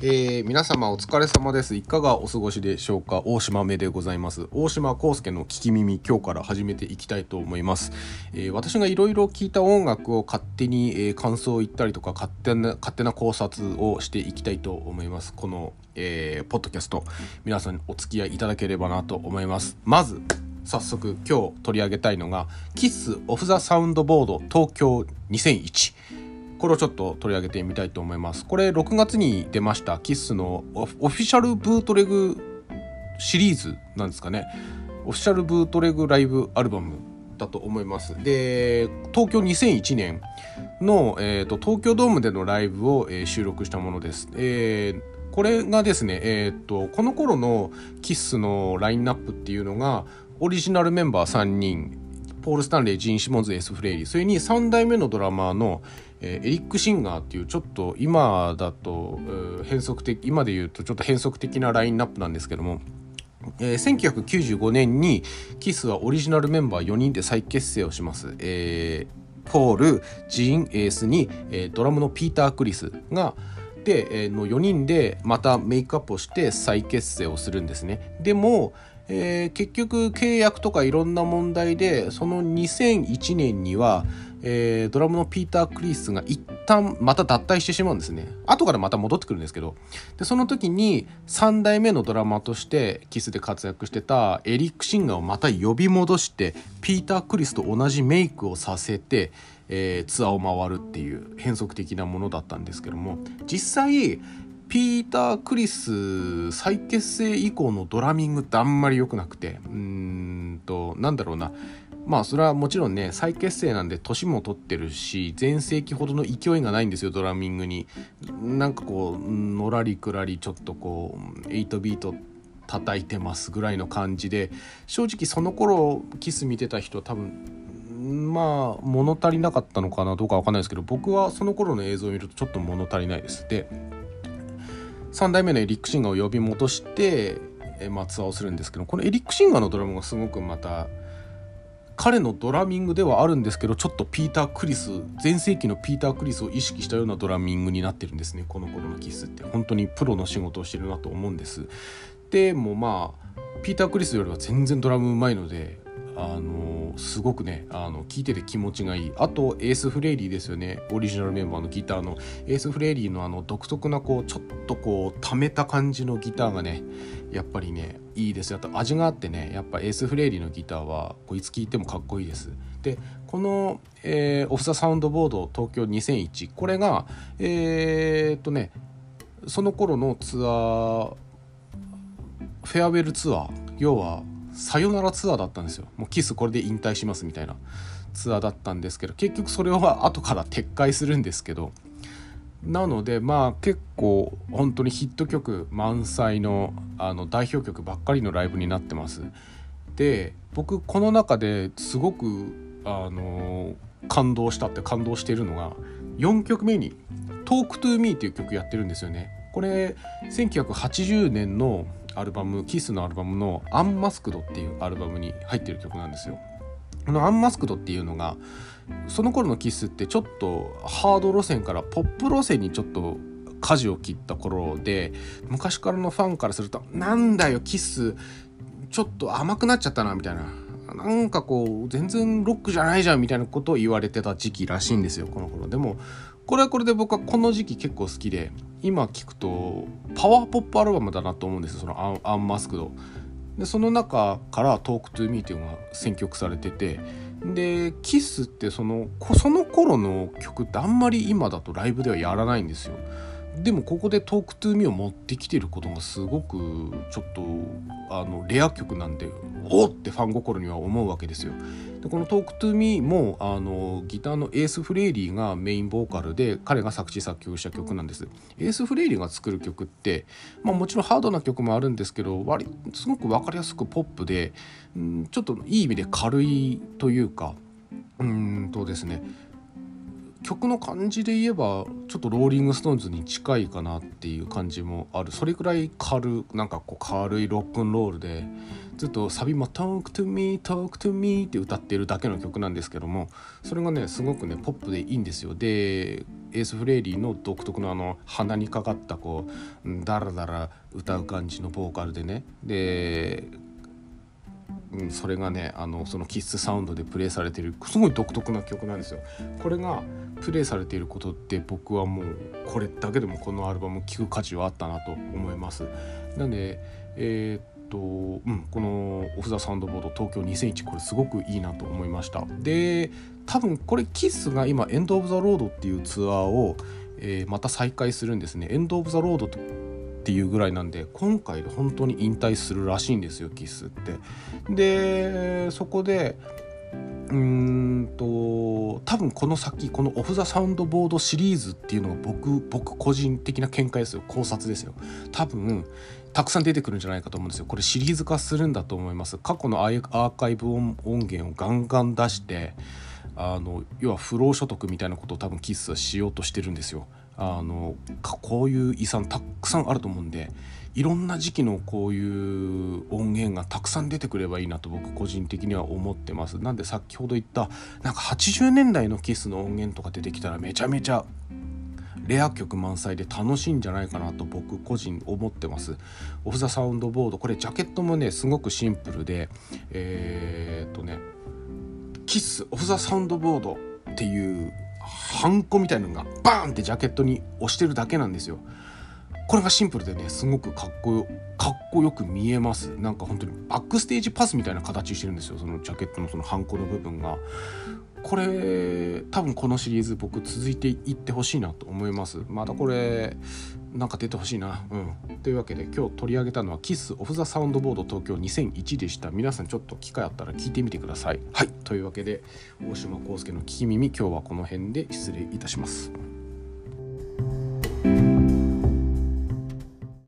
えー、皆様お疲れ様です。いかがお過ごしでしょうか？大島目でございます。大島康介の聞き耳、今日から始めていきたいと思います。えー、私がいろいろ聞いた音楽を勝手に、えー、感想を言ったりとか、勝手な、勝手な考察をしていきたいと思います。この、えー、ポッドキャスト、皆さんにお付き合いいただければなと思います。まず、早速今日取り上げたいのが、キッスオフ・ザ・サウンドボード東京2001。これをちょっと取り上げてみたいと思います。これ6月に出ましたキッスのオフィシャルブートレグシリーズなんですかね。オフィシャルブートレグライブアルバムだと思います。で、東京2001年の、えーと、東京ドームでのライブを、えー、収録したものです。えー、これがですね、えーと、この頃のキッスのラインナップっていうのがオリジナルメンバー3人ポール・スタンレージン・シモンズ・エス・フレイリーそれに3代目のドラマーの、えー、エリック・シンガーっていうちょっと今だと、えー、変則的今で言うとちょっと変則的なラインナップなんですけども、えー、1995年にキスはオリジナルメンバー4人で再結成をします。えー、ポールジーン・エースに、えー、ドラムのピーター・クリスがで、えー、の4人でまたメイクアップをして再結成をするんですね。でも、えー、結局契約とかいろんな問題でその2001年には、えー、ドラムのピーター・クリスが一旦また脱退してしまうんですね。後からまた戻ってくるんですけど。でその時に3代目のドラマとしてキスで活躍してたエリック・シンガーをまた呼び戻してピーター・クリスと同じメイクをさせて、えー、ツアーを回るっていう変則的なものだったんですけども。実際ピーター・クリス再結成以降のドラミングってあんまり良くなくて。うーんとなんだろうな。まあそれはもちろんね再結成なんで年も取ってるし全盛期ほどの勢いがないんですよドラミングに。なんかこうのらりくらりちょっとこう8ビート叩いてますぐらいの感じで正直その頃キス見てた人は多分まあ物足りなかったのかなどうかわかんないですけど僕はその頃の映像を見るとちょっと物足りないです。で3代目のエリック・シンガーを呼び戻して、えまあ、ツアーをするんですけどこのエリック・シンガーのドラムがすごくまた彼のドラミングではあるんですけどちょっとピーター・クリス全盛期のピーター・クリスを意識したようなドラミングになってるんですねこの頃のキスって。本当にプロの仕事をしてるなと思うんです。でもまあピーター・クリスよりは全然ドラムうまいのであのすごくねあの聞いてて気持ちがいい。あとエース・フレイリーですよね。オリジナルメンバーのギターの。エース・フレイリーのあの独特なこうちょっとこう溜めた感じのギターがねやっぱりねいいですよ。あと味があってねやっぱエース・フレイリーのギターはこいつ聴いてもかっこいいです。でこの、えー、オフ・ザ・サウンドボード東京2001これがえー、っとねその頃のツアーフェアウェルツアー。要はさよならツアーだったんですよ。もうキスこれで引退しますみたいなツアーだったんですけど結局それは後から撤回するんですけどなのでまあ結構本当にヒット曲満載のあの代表曲ばっかりのライブになってます。で僕この中ですごくあの感動したって感動しているのが4曲目に「Talk to Me」っていう曲やってるんですよね。これ1980年のアルバムキスのアルバムの「アンマスクド」っていうアルバムに入ってる曲なんですよ。この「アンマスクド」っていうのがその頃のキスってちょっとハード路線からポップ路線にちょっと舵を切った頃で昔からのファンからすると「なんだよキスちょっと甘くなっちゃったな」みたいな。なんかこう全然ロックじゃないじゃんみたいなことを言われてた時期らしいんですよこの頃。でもこれはこれで僕はこの時期結構好きで今聞くとパワーポップアルバムだなと思うんですよそのアンマスクドでその中から「Talk to Me」っていうのが選曲されててでキスってそのその頃の曲ってあんまり今だとライブではやらないんですよでもここで「Talk to Me を持ってきてることがすごくちょっとあのレア曲なんでおってファン心には思うわけですよ。でこの「Talk to Me もあのギターのエース・フレイリーがメインボーカルで彼が作詞作曲した曲なんです。エース・フレイリーが作る曲って、まあ、もちろんハードな曲もあるんですけど割すごく分かりやすくポップで、ん、ちょっといい意味で軽いというかうんとですね曲の感じで言えばちょっとローリング・ストーンズに近いかなっていう感じもある。それくらい軽なんかこう軽いロックンロールでずっとサビも「Talk to me talk to me」って歌ってるだけの曲なんですけどもそれがねすごくねポップでいいんですよ。でエース・フレイリーの独特のあの鼻にかかったこうダラダラ歌う感じのボーカルでね。でうん、それがねあのそのキッスサウンドでプレイされてるすごい独特な曲なんですよ。これがプレイされていることって僕はもうこれだけでもこのアルバム聴く価値はあったなと思います。なんでえー、とうんこのオフ・ザ・サウンドボード東京2001これすごくいいなと思いました。で多分これキッスが今 End of the Road っていうツアーを、えー、また再開するんですね。 End of the Road っていうぐらいなんで今回で本当に引退するらしいんですよキスって。でそこでうんと多分この先この Off the Soundboard シリーズっていうのが僕僕個人的な見解ですよ。考察ですよ。多分たくさん出てくるんじゃないかと思うんですよ。これシリーズ化するんだと思います。過去のアーカイブ音源をガンガン出してあの要は不労所得みたいなことを多分キスはしようとしてるんですよ。あのこういう遺産たくさんあると思うんでいろんな時期のこういう音源がたくさん出てくればいいなと僕個人的には思ってます。なんで先ほど言ったなんか80年代のキスの音源とか出てきたらめちゃめちゃレア曲満載で楽しいんじゃないかなと僕個人思ってます。オフ・ザ・サウンドボードこれジャケットもねすごくシンプルでえー、っとねキスオフ・ザ・サウンドボードっていうハンコみたいなのがバーンってジャケットに押してるだけなんですよ。これがシンプルでねすごくかっこよかっこよく見えます。なんか本当にバックステージパスみたいな形してるんですよ。そのジャケットのそのハンコの部分が。これ多分このシリーズ僕続いていってほしいなと思います。またこれなんか出てほしいな。うん。というわけで今日取り上げたのはキスオフザサウンドボード東京2001でした。皆さんちょっと機会あったら聞いてみてください。はい。というわけで大島康介の聞き耳今日はこの辺で失礼いたします。